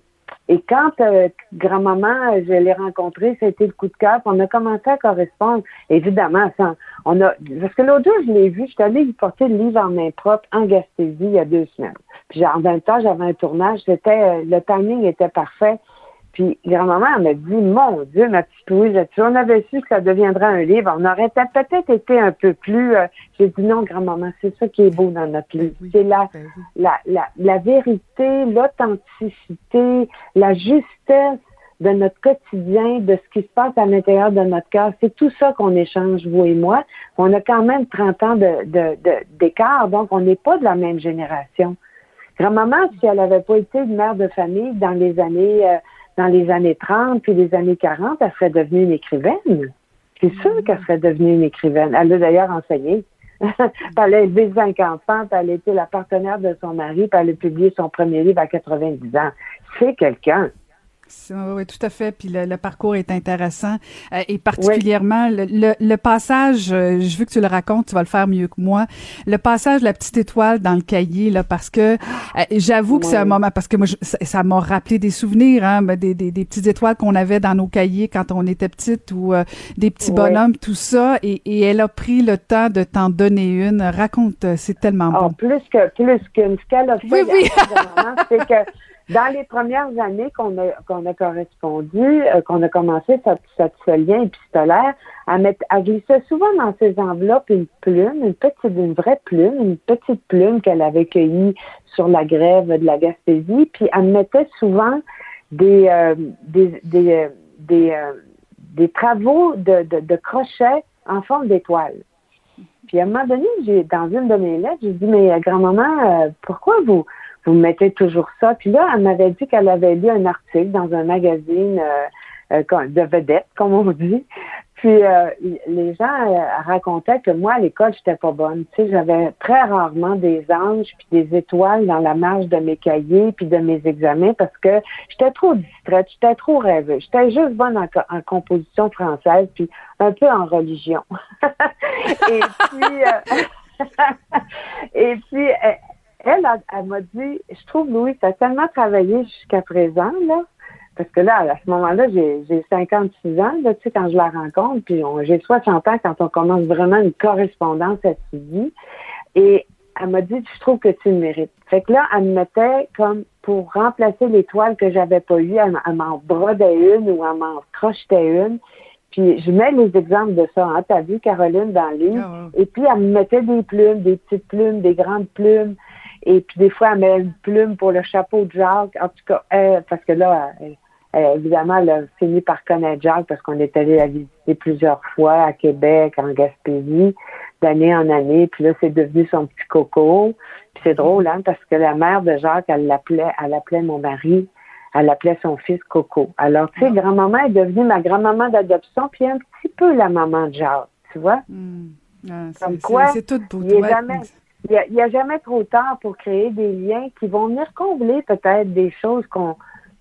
et quand euh, grand-maman, je l'ai rencontrée, c'était le coup de cœur. On a commencé à correspondre, évidemment, sans, on a, parce que l'autre jour, je l'ai vu, je suis allée lui porter le livre en main propre en Gaspésie il y a deux semaines. Puis en même temps, j'avais un tournage, c'était, euh, le timing était parfait. Puis grand-maman elle m'a dit, mon Dieu, ma petite Louise, si on avait su que ça deviendrait un livre, on aurait peut-être été un peu plus... Euh, j'ai dit non, grand-maman, c'est ça qui est beau dans notre livre. Ben c'est la, ben la, la, la vérité, l'authenticité, la justesse de notre quotidien, de ce qui se passe à l'intérieur de notre cœur. C'est tout ça qu'on échange, vous et moi. On a quand même 30 ans d'écart, de, de, donc on n'est pas de la même génération. Grand-maman, si elle n'avait pas été une mère de famille dans les années... Euh, dans les années 30 puis les années 40, elle serait devenue une écrivaine. C'est sûr mm. qu'elle serait devenue une écrivaine. Elle a d'ailleurs enseigné. elle a élevé cinq enfants, puis elle a été la partenaire de son mari, puis elle a publié son premier livre à 90 ans. C'est quelqu'un. Oui, tout à fait. Puis le, parcours est intéressant. Euh, et particulièrement, le, le, passage, euh, je veux que tu le racontes, tu vas le faire mieux que moi. Le passage de la petite étoile dans le cahier, là, parce que euh, j'avoue que c'est un moment, parce que moi, ça m'a rappelé des souvenirs, hein, ben, des, des, des petites étoiles qu'on avait dans nos cahiers quand on était petite ou des petits bonhommes, tout ça. Et, et, elle a pris le temps de t'en donner une. Raconte, c'est tellement oh, bon. Plus que plus qu'une. Ce qu'elle a fait, oui, oui. c'est que dans les premières années qu'on a, qu'on a correspondu, euh, qu'on a commencé cette, ce lien épistolaire, à mettre, à glisser souvent dans ses enveloppes une plume, une petite, une vraie plume, une petite plume qu'elle avait cueillie sur la grève de la Gaspésie, puis elle mettait souvent des, euh, des, des, euh, des, des, travaux de, de, de crochet en forme d'étoile. Puis à un moment donné, j'ai dans une de mes lettres, j'ai dit mais grand-maman, pourquoi vous vous mettez toujours ça. Puis là, elle m'avait dit qu'elle avait lu un article dans un magazine euh, euh, de vedette, comme on dit. Puis euh, les gens racontaient que moi, à l'école, j'étais pas bonne. Tu sais, j'avais très rarement des anges puis des étoiles dans la marge de mes cahiers puis de mes examens parce que j'étais trop distraite, j'étais trop rêveuse. J'étais juste bonne en, en, composition française puis un peu en religion. et puis, et puis, elle, elle, m'a dit, je trouve, Louis, tu as tellement travaillé jusqu'à présent, là, parce que là, à ce moment-là, j'ai 56 ans, là, tu sais, quand je la rencontre, puis j'ai 60 ans quand on commence vraiment une correspondance à vie. Et elle m'a dit, je trouve que tu le mérites. Fait que là, elle me mettait comme pour remplacer l'étoile que j'avais pas eue, elle, m'en brodait une ou elle m'en crochetait une. Puis je mets les exemples de ça. Hein. Tu as vu Caroline dans le ah Et puis elle me mettait des plumes, des petites plumes, des grandes plumes. Et puis des fois, elle met une plume pour le chapeau de Jacques. En tout cas, parce que là, évidemment, elle a fini par connaître Jacques parce qu'on est allé la visiter plusieurs fois à Québec, en Gaspésie, d'année en année. Puis là, c'est devenu son petit coco. Puis c'est drôle, hein, parce que la mère de Jacques, elle l'appelait, elle appelait mon mari, elle appelait son fils Coco. Alors, tu sais, ah. grand-maman est devenue ma grand-maman d'adoption, puis un petit peu la maman de Jacques, tu vois? Hmm. Ah, Comme quoi, c'est tout beau. Il jamais, il n'y a, jamais trop tard pour créer des liens qui vont venir combler peut-être des choses qu'on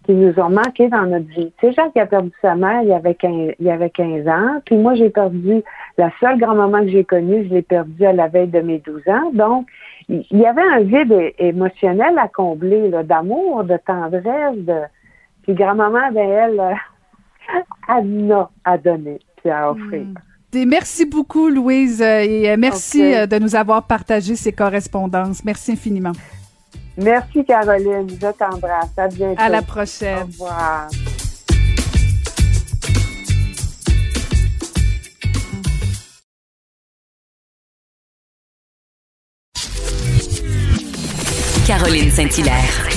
qui nous ont manqué dans notre vie. Tu sais, Jacques a perdu sa mère il y avait 15, il avait 15 ans, puis moi j'ai perdu la seule grand-maman que j'ai connue, je l'ai perdue à la veille de mes 12 ans. Donc, il y avait un vide émotionnel à combler, d'amour, de tendresse, de puis grand-maman, ben elle, elle a à donner puis à offrir. Merci beaucoup, Louise, euh, et euh, merci euh, de nous avoir partagé ces correspondances. Merci infiniment. Merci, Caroline. Je t'embrasse. À bientôt. À la prochaine. Au revoir. Caroline Saint-Hilaire.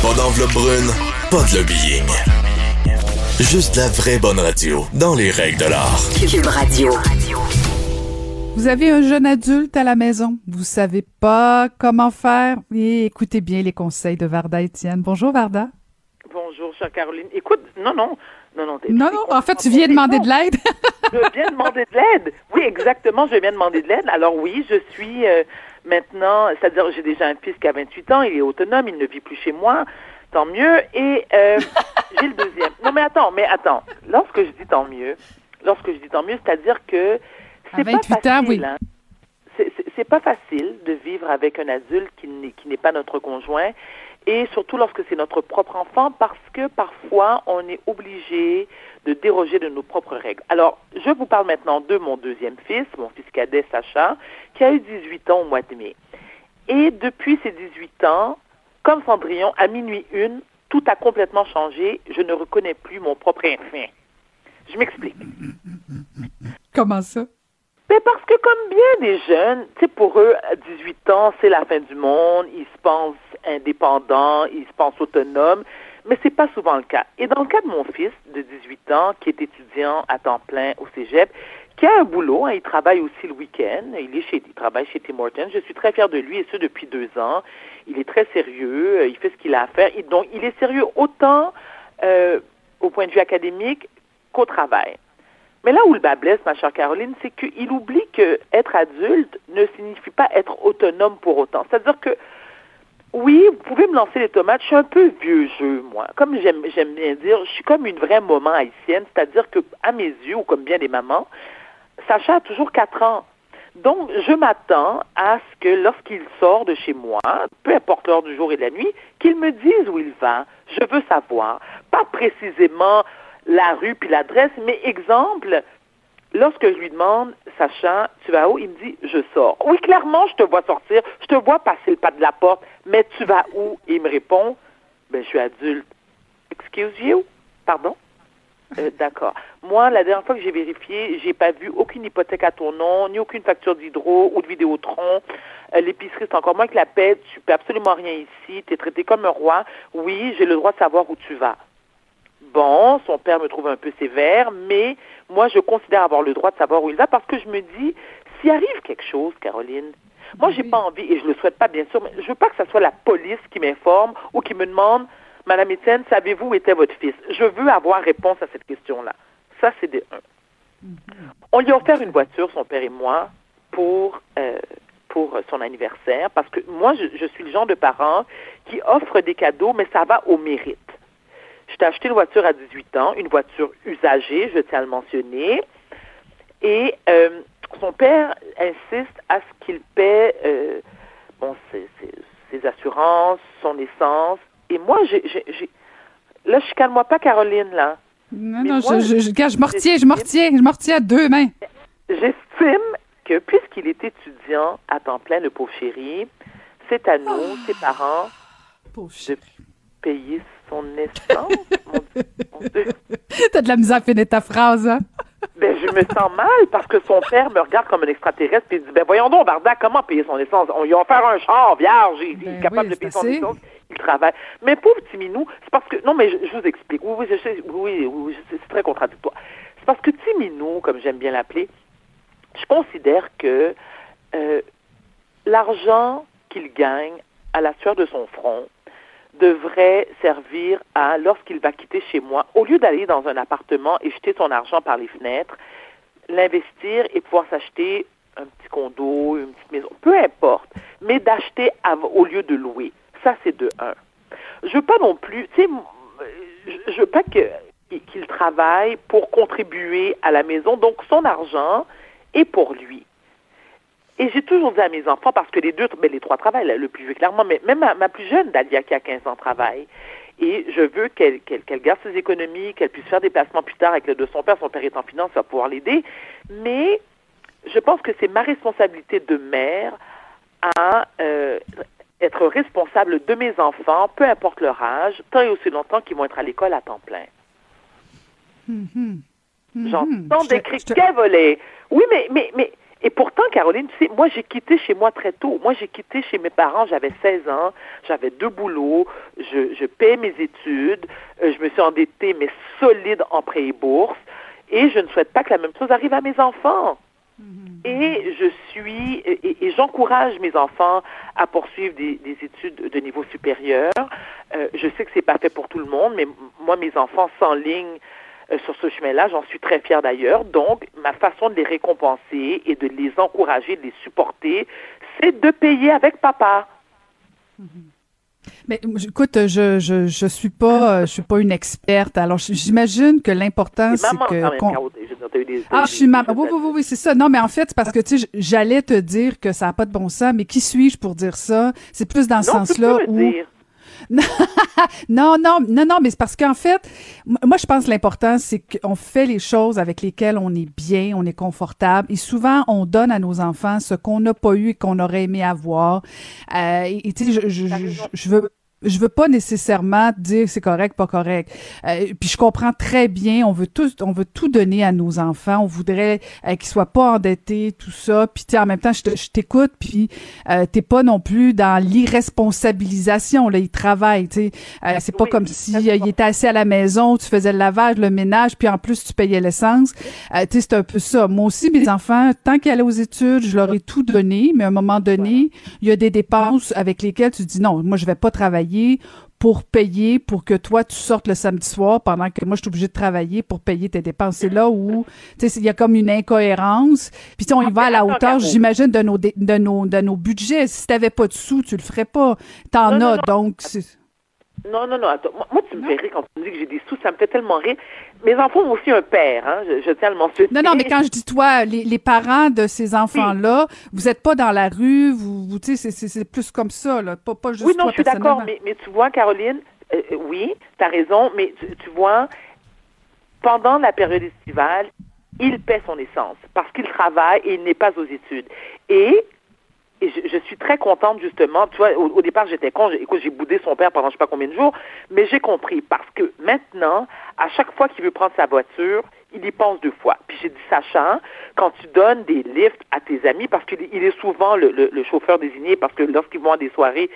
Pas d'enveloppe brune, pas de lobbying. Juste la vraie bonne radio, dans les règles de l'art. Cube Radio. Vous avez un jeune adulte à la maison, vous savez pas comment faire et écoutez bien les conseils de Varda Étienne. Bonjour Varda. Bonjour, chère Caroline. Écoute, non, non, non, non. Non, non, en fait, tu viens demander de l'aide. je viens demander de l'aide. Oui, exactement, je viens demander de l'aide. Alors oui, je suis euh, maintenant, c'est-à-dire j'ai déjà un fils qui a 28 ans, il est autonome, il ne vit plus chez moi, tant mieux. Et euh, j'ai le deuxième. Non, mais attends, mais attends. Lorsque je dis tant mieux, lorsque je dis tant mieux, c'est-à-dire que c'est pas facile. Ans, oui. Hein. C'est pas facile de vivre avec un adulte qui n'est pas notre conjoint et surtout lorsque c'est notre propre enfant parce que parfois on est obligé de déroger de nos propres règles. Alors, je vous parle maintenant de mon deuxième fils, mon fils cadet Sacha, qui a eu 18 ans au mois de mai. Et depuis ces 18 ans, comme Cendrillon, à minuit une, tout a complètement changé. Je ne reconnais plus mon propre enfant. Je m'explique. Comment ça? Mais parce que comme bien des jeunes, tu pour eux, à 18 ans, c'est la fin du monde, ils se pensent indépendants, ils se pensent autonomes, mais c'est pas souvent le cas. Et dans le cas de mon fils de 18 ans, qui est étudiant à temps plein au Cégep, qui a un boulot, hein, il travaille aussi le week-end, il est chez, il travaille chez Tim Hortons, je suis très fière de lui, et ce depuis deux ans. Il est très sérieux, euh, il fait ce qu'il a à faire, donc il est sérieux autant euh, au point de vue académique qu'au travail. Mais là où le bas blesse, ma chère Caroline, c'est qu'il oublie que être adulte ne signifie pas être autonome pour autant. C'est-à-dire que, oui, vous pouvez me lancer les tomates, je suis un peu vieux jeu, moi. Comme j'aime, j'aime bien dire, je suis comme une vraie maman haïtienne, c'est-à-dire que, à mes yeux, ou comme bien des mamans, Sacha a toujours quatre ans. Donc, je m'attends à ce que lorsqu'il sort de chez moi, peu importe l'heure du jour et de la nuit, qu'il me dise où il va. Je veux savoir. Pas précisément la rue puis l'adresse. Mais exemple, lorsque je lui demande, Sacha, tu vas où? Il me dit, je sors. Oui, clairement, je te vois sortir, je te vois passer le pas de la porte, mais tu vas où? il me répond, ben, je suis adulte. Excuse you? Pardon? Euh, d'accord. Moi, la dernière fois que j'ai vérifié, j'ai pas vu aucune hypothèque à ton nom, ni aucune facture d'hydro ou de Vidéotron. Euh, l'épicerie, c'est encore moins que la paix. Tu peux absolument rien ici. Tu es traité comme un roi. Oui, j'ai le droit de savoir où tu vas bon, son père me trouve un peu sévère, mais moi, je considère avoir le droit de savoir où il va parce que je me dis, s'il arrive quelque chose, Caroline, moi, j'ai pas envie, et je le souhaite pas, bien sûr, mais je veux pas que ce soit la police qui m'informe ou qui me demande, Madame Etienne, savez-vous où était votre fils? Je veux avoir réponse à cette question-là. Ça, c'est des un. Mhm. On lui a offert une voiture, son père et moi, pour, euh, pour son anniversaire, parce que moi, je, je suis le genre de parent qui offre des cadeaux, mais ça va au mérite. Je t'ai acheté une voiture à 18 ans, une voiture usagée, je tiens à le mentionner. Et euh, son père insiste à ce qu'il paie euh, bon, ses, assurances, son essence. Et moi, j'ai, j'ai, là, je calme-moi pas, Caroline, là. Non, non, je, je, je, je, me retiens, je me retiens, je me retiens à deux mains. J'estime que puisqu'il est étudiant à temps plein, le pauvre chéri, c'est à nous, oh. ses parents, de payer son naissance. T'as de la misère à finir ta phrase, hein? Ben, je me sens mal parce que son père me regarde comme un extraterrestre et dit Ben, voyons donc, Barda, comment payer son essence? On lui a offert un char vierge, il, est ben capable de payer son essence, il travaille. Mais pauvre Timinou, c'est parce que. Non, mais je, vous explique. Oui, oui, je sais, oui, oui, c'est très contradictoire. C'est parce que Timinou, comme j'aime bien l'appeler, je considère que euh, l'argent qu'il gagne à la sueur de son front, devrait servir à, lorsqu'il va quitter chez moi, au lieu d'aller dans un appartement et jeter son argent par les fenêtres, l'investir et pouvoir s'acheter un petit condo, une petite maison, peu importe, mais d'acheter au lieu de louer. Ça, c'est de un. Je veux pas non plus, tu sais, je veux pas qu'il travaille pour contribuer à la maison, donc son argent est pour lui. Et j'ai toujours dit à mes enfants, parce que les deux, mais ben, les trois travaillent, le plus vieux clairement, mais même ma, plus jeune, Dalia, qui a 15 ans, travaille. Et je veux qu'elle garde ses économies, qu'elle puisse faire des placements plus tard avec le de son père. Son père est en finance, ça va pouvoir l'aider. Mais je pense que c'est ma responsabilité de mère à euh, être responsable de mes enfants, peu importe leur âge, tant et aussi longtemps qu'ils vont être à l'école à temps plein. Mm-hmm. Mm-hmm. J'entends des cris volés. Oui, mais, mais, mais et pourtant, Caroline, tu sais, moi, j'ai quitté chez moi très tôt. Moi, j'ai quitté chez mes parents, j'avais 16 ans, j'avais deux boulots, je, je paie mes études, euh, je me suis endettée, mais solide en prêt et bourse, et je ne souhaite pas que la même chose arrive à mes enfants. Mm-hmm. Et je suis et, j'encourage mes enfants à poursuivre des, études de niveau supérieur. Euh, je sais que c'est pas fait pour tout le monde, mais moi mes enfants s'enlignent sur ce chemin-là. J'en suis très fière d'ailleurs. Donc, ma façon de les récompenser et de les encourager, de les supporter, c'est de payer avec papa. Mais écoute, je je je suis pas je suis pas une experte. Alors j'imagine que l'important c'est que ah je suis maman. Oui oui oui, c'est ça. Non mais en fait c'est parce que tu sais j'allais te dire que ça a pas de bon sens, mais qui suis-je pour dire ça? C'est plus dans ce sens-là où non, non, non, non, mais c'est parce qu'en fait, moi, je pense que l'important, c'est qu'on fait les choses avec lesquelles on est bien, on est confortable. Et souvent, on donne à nos enfants ce qu'on n'a pas eu et qu'on aurait aimé avoir. Euh, et tu sais, je, je, je, veux je veux pas nécessairement dire c'est correct, pas correct. Euh, puis je comprends très bien, on veut tout, on veut tout donner à nos enfants. On voudrait euh, qu'ils soient pas endettés, tout ça. Puis en même temps, je t'écoute, puis euh, t'es pas non plus dans l'irresponsabilisation. Là, ils travaillent. Tu sais, euh, c'est pas comme si il était assis à la maison, tu faisais le lavage, le ménage, puis en plus tu payais l'essence. tu sais, c'est un peu ça. Moi aussi, mes enfants, tant qu'ils allaient aux études, je leur ai tout donné. Mais à un moment donné, il y a des dépenses avec lesquelles tu dis non, moi je vais pas travailler pour payer pour que toi tu sortes le samedi soir pendant que moi je suis obligée de travailler pour payer tes dépenses. C'est là où tu sais il y a comme une incohérence. Puis on y va à la hauteur, j'imagine de nos de nos de nos budgets. Si t'avais pas de sous, tu le ferais pas. T'en as donc non, non, non. Moi, tu me fais rire quand tu me dis que j'ai des sous. Ça me fait tellement rire. Mes enfants ont aussi un père, hein. Je, tiens à le mentionner. Non, non, mais quand je dis toi, les, les parents de ces enfants-là, vous êtes pas dans la rue, vous, vous tu sais, c'est plus comme ça, là. Pas, pas juste Oui, non, je suis d'accord, mais, mais tu vois, Caroline, euh, euh, oui, tu as raison, mais tu, tu vois, pendant la période estivale, il paie son essence parce qu'il travaille et il n'est pas aux études. Et et je, suis très contente justement. Tu vois, au, départ j'étais con. Écoute, j'ai boudé son père pendant je sais pas combien de jours, mais j'ai compris parce que maintenant, à chaque fois qu'il veut prendre sa voiture, il y pense deux fois. Puis j'ai dit, Sacha, quand tu donnes des lifts à tes amis, parce qu'il est souvent le, le, chauffeur désigné, parce que lorsqu'ils vont à des soirées,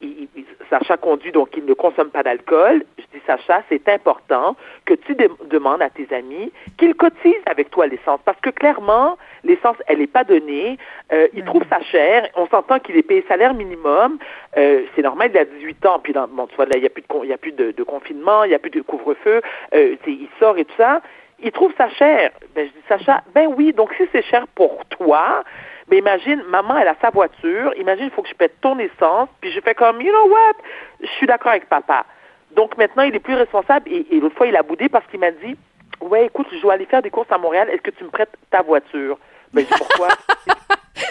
il, Sacha conduit, donc il ne consomme pas d'alcool. Je dis, Sacha, c'est important que tu demandes à tes amis qu'ils cotisent avec toi l'essence, parce que clairement, l'essence, elle n'est pas donnée. Euh, il trouve ça cher. On s'entend qu'il est payé salaire minimum. Euh, c'est normal, il a 18 ans. Puis, dans, bon, tu vois, là, il n'y a plus de, il y a plus de, de confinement, il n'y a plus de couvre-feu. Euh, il sort et tout ça il trouve ça cher. Ben, je dis, Sacha, ben oui, donc si c'est cher pour toi, ben imagine, maman, elle a sa voiture, imagine, il faut que je pète ton essence, puis je fais comme, you know what, je suis d'accord avec papa. Donc maintenant, il est plus responsable, et, l'autre fois, il a boudé parce qu'il m'a dit, ouais, écoute, je dois aller faire des courses à Montréal, est-ce que tu me prêtes ta voiture? Ben, je dis, pourquoi?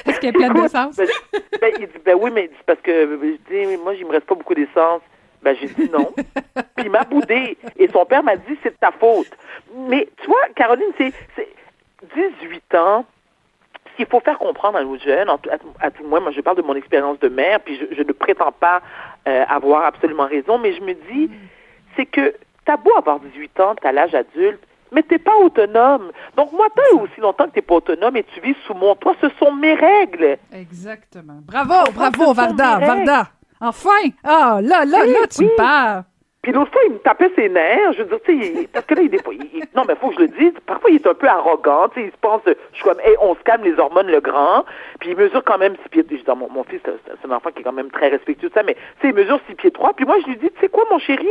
Est-ce qu'elle est pleine d'essence? Ben, ben, il dit, ben oui, mais c'est parce que, je dis, moi, il me reste pas beaucoup d'essence. Ben, j'ai dit non. Puis il m'a boudé. Et son père m'a dit, c'est de ta faute. Mais tu vois, Caroline, c'est 18 ans. Ce qu'il faut faire comprendre à nos jeunes, à, tout moins, moi je parle de mon expérience de mère, puis je, ne prétends pas euh, avoir absolument raison, mais je me dis, c'est que t'as beau avoir 18 ans, t'as l'âge adulte, mais t'es pas autonome. Donc moi, tant aussi longtemps que t'es pas autonome et tu vis sous mon toit, ce sont mes règles. Exactement. Bravo, bravo, Varda, Varda. Enfin! Ah, là, là, là, tu me parles! Puis l'autre fois, il me tapait ses nerfs. Je veux dire, tu sais, parce que là, il est il, non, mais faut que je le dise. Parfois, il est un peu arrogant. Tu sais, il se pense, je suis comme, hey, on se calme les hormones, le grand. Puis il mesure quand même six pieds. Je dis, mon, mon fils, c'est un enfant qui est quand même très respectueux de ça, mais tu sais, il mesure six pieds trois. Puis moi, je lui dis, tu sais quoi, mon chéri,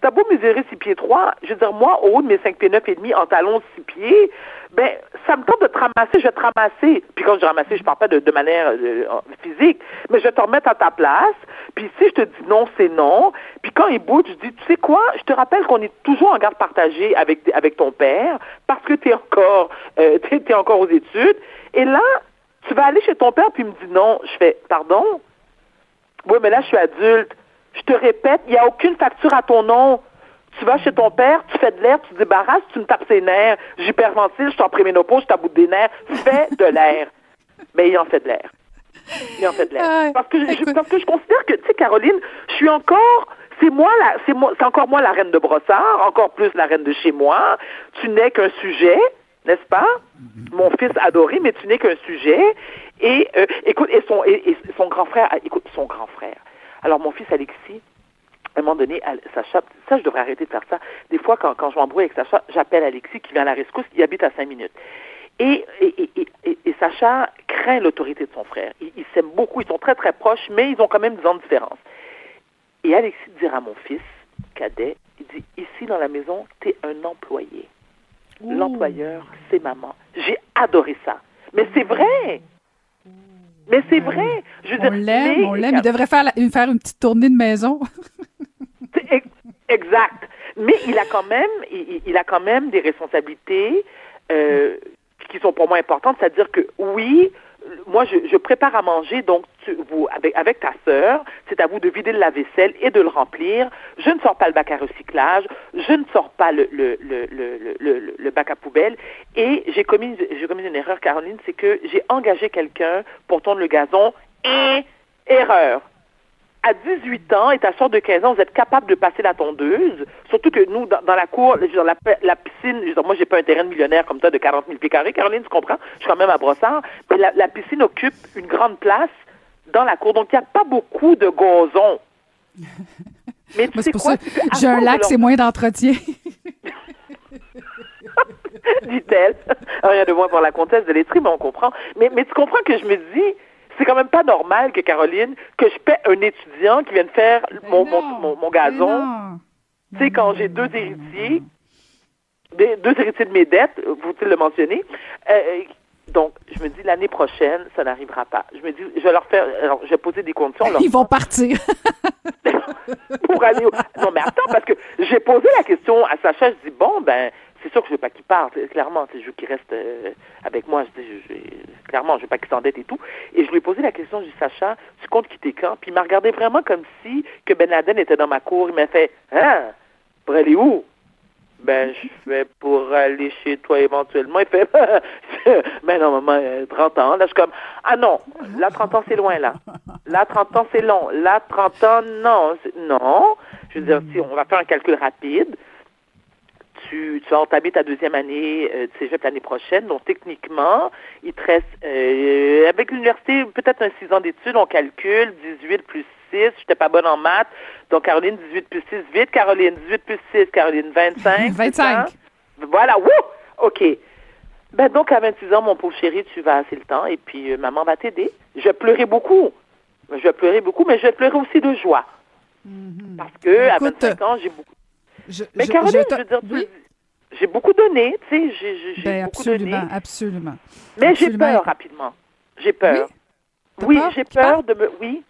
t'as beau mesurer six pieds trois. Je veux dire, moi, au haut de mes cinq pieds neuf et demi, en talons six pieds, ben, ça me tente de te ramasser, je vais te ramasser. Puis quand je dis ramasser, je parle pas de, manière euh, physique, mais je vais te remettre à ta place. Puis si je te dis non, c'est non. Puis quand il bouge, je dis, tu sais quoi, je te rappelle qu'on est toujours en garde partagée avec, avec ton père parce que tu es encore, euh, encore aux études. Et là, tu vas aller chez ton père, puis il me dit non. Je fais, pardon? Oui, mais là, je suis adulte. Je te répète, il n'y a aucune facture à ton nom. Tu vas chez ton père, tu fais de l'air, tu te débarrasses, tu me tapes ses nerfs. J'hyperventile, je suis en préménopause, je t'aboute des nerfs. Fais de l'air. Mais il en fait de l'air. Il en fait de l'air. parce, que je, parce que je considère que, tu sais, Caroline, je suis encore c'est moi la, c'est moi, c'est encore moi la reine de Brossard, encore plus la reine de chez moi. Tu n'es qu'un sujet, n'est-ce pas? Mon fils adoré, mais tu n'es qu'un sujet. Et euh, écoute, et son, et, son grand frère, écoute, son grand frère. Alors mon fils Alexis, à un moment donné, Sacha, ça, je devrais arrêter de faire ça. Des fois, quand, quand je m'embrouille avec Sacha, j'appelle Alexis qui vient à la rescousse, il habite à cinq minutes. Et, et, et, et Sacha craint l'autorité de son frère. Ils il s'aiment beaucoup, ils sont très très proches, mais ils ont quand même 10 ans de différence. Et Alexis dire à mon fils, cadet, il dit, ici dans la maison, tu es un employé. L'employeur, c'est maman. J'ai adoré ça. Mais c'est vrai. Mais c'est vrai. Je on l'aime, on l'aime. Il devrait faire, faire une petite tournée de maison. exact. Mais il a quand même, il, a quand même des responsabilités euh, qui sont pour moi importantes. C'est-à-dire que oui, moi, je, prépare à manger, donc tu, vous, avec, ta sœur, c'est à vous de vider le lave-vaisselle et de le remplir. Je ne sors pas le bac à recyclage, je ne sors pas le, bac à poubelle. Et j'ai commis, j'ai commis une erreur, Caroline, c'est que j'ai engagé quelqu'un pour tondre le gazon et erreur à 18 ans et ta soeur de 15 ans, vous êtes capable de passer la tondeuse. Surtout que nous, dans, la cour, dans la, la piscine, je moi, j'ai pas un terrain de millionnaire comme toi de 40 000 pieds carrés. Caroline, tu comprends? Je suis quand même à Brossard. Mais la, piscine occupe une grande place dans la cour. Donc, il n'y a pas beaucoup de gazon. Mais tu sais quoi? J'ai un lac, c'est moins d'entretien. Dit-elle. Rien de moins pour la comtesse de l'Estrie, mais on comprend. Mais, mais tu comprends que je me dis, c'est quand même pas normal que Caroline, que je paie un étudiant qui vienne faire mon, mon, mon, gazon. Tu sais, quand j'ai deux héritiers, des, deux héritiers de mes dettes, faut-il le mentionner, euh, donc, je me dis, l'année prochaine, ça n'arrivera pas. Je me dis, je vais leur faire, alors, je vais poser des conditions. Ils vont partir. pour aller au... Non, mais attends, parce que j'ai posé la question à Sacha, je dis, bon, ben, c'est sûr que je veux pas qu'il parte, clairement, c'est je veux qu'il reste euh, avec moi, je, je, clairement, je veux pas qu'il s'endette et tout. Et je lui ai posé la question, je lui ai dit, Sacha, tu comptes quitter quand? Puis il m'a regardé vraiment comme si que Ben Laden était dans ma cour, il m'a fait, hein, pour aller où? Ben, je fais pour aller chez toi éventuellement. Il fait, mais non, maman, 30 ans. Là, je suis comme, ah non, là, 30 ans, c'est loin, là. Là, 30 ans, c'est long. Là, 30 ans, non. Non. Je veux dire, si on va faire un calcul rapide tu, tu vas entamer ta deuxième année euh, de cégep l'année prochaine. Donc, techniquement, il te reste, euh, avec l'université, peut-être un six ans d'études, on calcule 18 plus 6. Je n'étais pas bonne en maths. Donc, Caroline, 18 plus 6, vite. Caroline, 18 plus 6. Caroline, 25. 25. Voilà, wouh! OK. Ben, donc, à 26 ans, mon pauvre chéri, tu vas assez le temps et puis euh, maman va t'aider. Je vais pleurer beaucoup. Je vais pleurer beaucoup, mais je vais pleurer aussi de joie. Mm-hmm. Parce que, à 25 ans, j'ai beaucoup mais Caroline, je, veux dire, j'ai beaucoup donné, tu sais, j'ai ben, beaucoup absolument, donné. Absolument, Mais j'ai peur rapidement. J'ai peur. Oui, j'ai peur de me. Oui,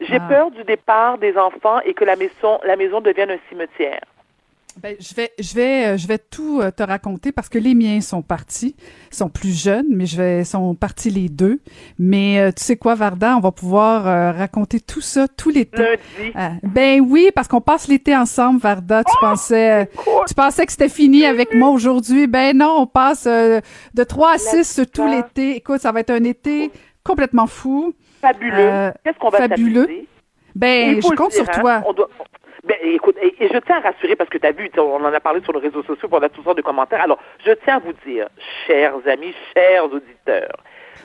j'ai ah. peur du départ des enfants et que la maison, la maison devienne un cimetière. Ben, je vais, je vais, euh, je vais tout euh, te raconter parce que les miens sont partis, sont plus jeunes, mais je vais, sont partis les deux. Mais euh, tu sais quoi, Varda, on va pouvoir raconter tout ça tout l'été. ben oui, parce qu'on passe l'été ensemble, Varda. Tu oh, pensais, tu pensais que c'était fini avec moi aujourd'hui. Ben non, on passe de 3 à 6 tout l'été. Écoute, ça va être un été complètement fou. Fabuleux. Qu'est-ce qu'on va Fabuleux. Ben, je compte sur hein. toi. Ben, écoute, et, je tiens à rassurer parce que tu as vu, on en a parlé sur les réseaux sociaux, on a toutes sortes de commentaires. Alors, je tiens à vous dire, chers amis, chers auditeurs,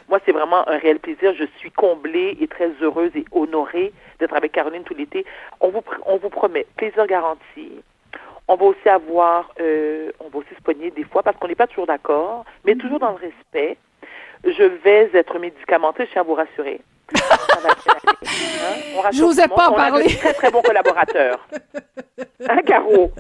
moi, c'est vraiment un réel plaisir. Je suis comblée et très heureuse et honorée d'être avec Caroline tout l'été. On vous, on vous promet plaisir garanti. On va aussi avoir, euh, on va aussi se poigner des fois parce qu'on n'est pas toujours d'accord, mais toujours dans le respect. Je vais être médicamentée, je tiens à vous rassurer. Hein? Je vous ai pas parlé. très, très bon collaborateur. Hein, Caro?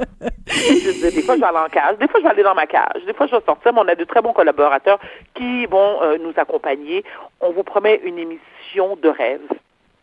des fois, je vais aller en cage. Des fois, je vais aller dans ma cage. Des fois, je vais sortir, mais on a de très bons collaborateurs qui vont euh, nous accompagner. On vous promet une émission de rêve.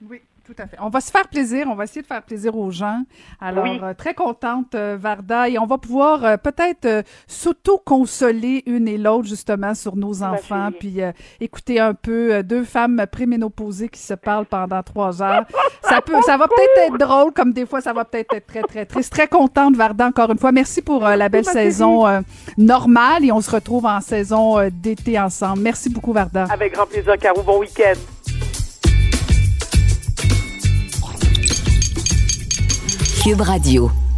Oui. Tout à fait. On va se faire plaisir. On va essayer de faire plaisir aux gens. Alors, euh, très contente, euh, Varda. Et on va pouvoir euh, peut-être s'auto-consoler une et l'autre, justement, sur nos enfants. Puis écouter un peu deux femmes préménopausées qui se parlent pendant trois heures. ça peut, ça va peut-être être drôle, comme des fois, ça va peut-être être très, très triste. Très contente, Varda, encore une fois. Merci pour la belle saison normale. Et on se retrouve en saison d'été ensemble. Merci beaucoup, Varda. Avec grand plaisir, Caro. Bon week-end. Cube Radio.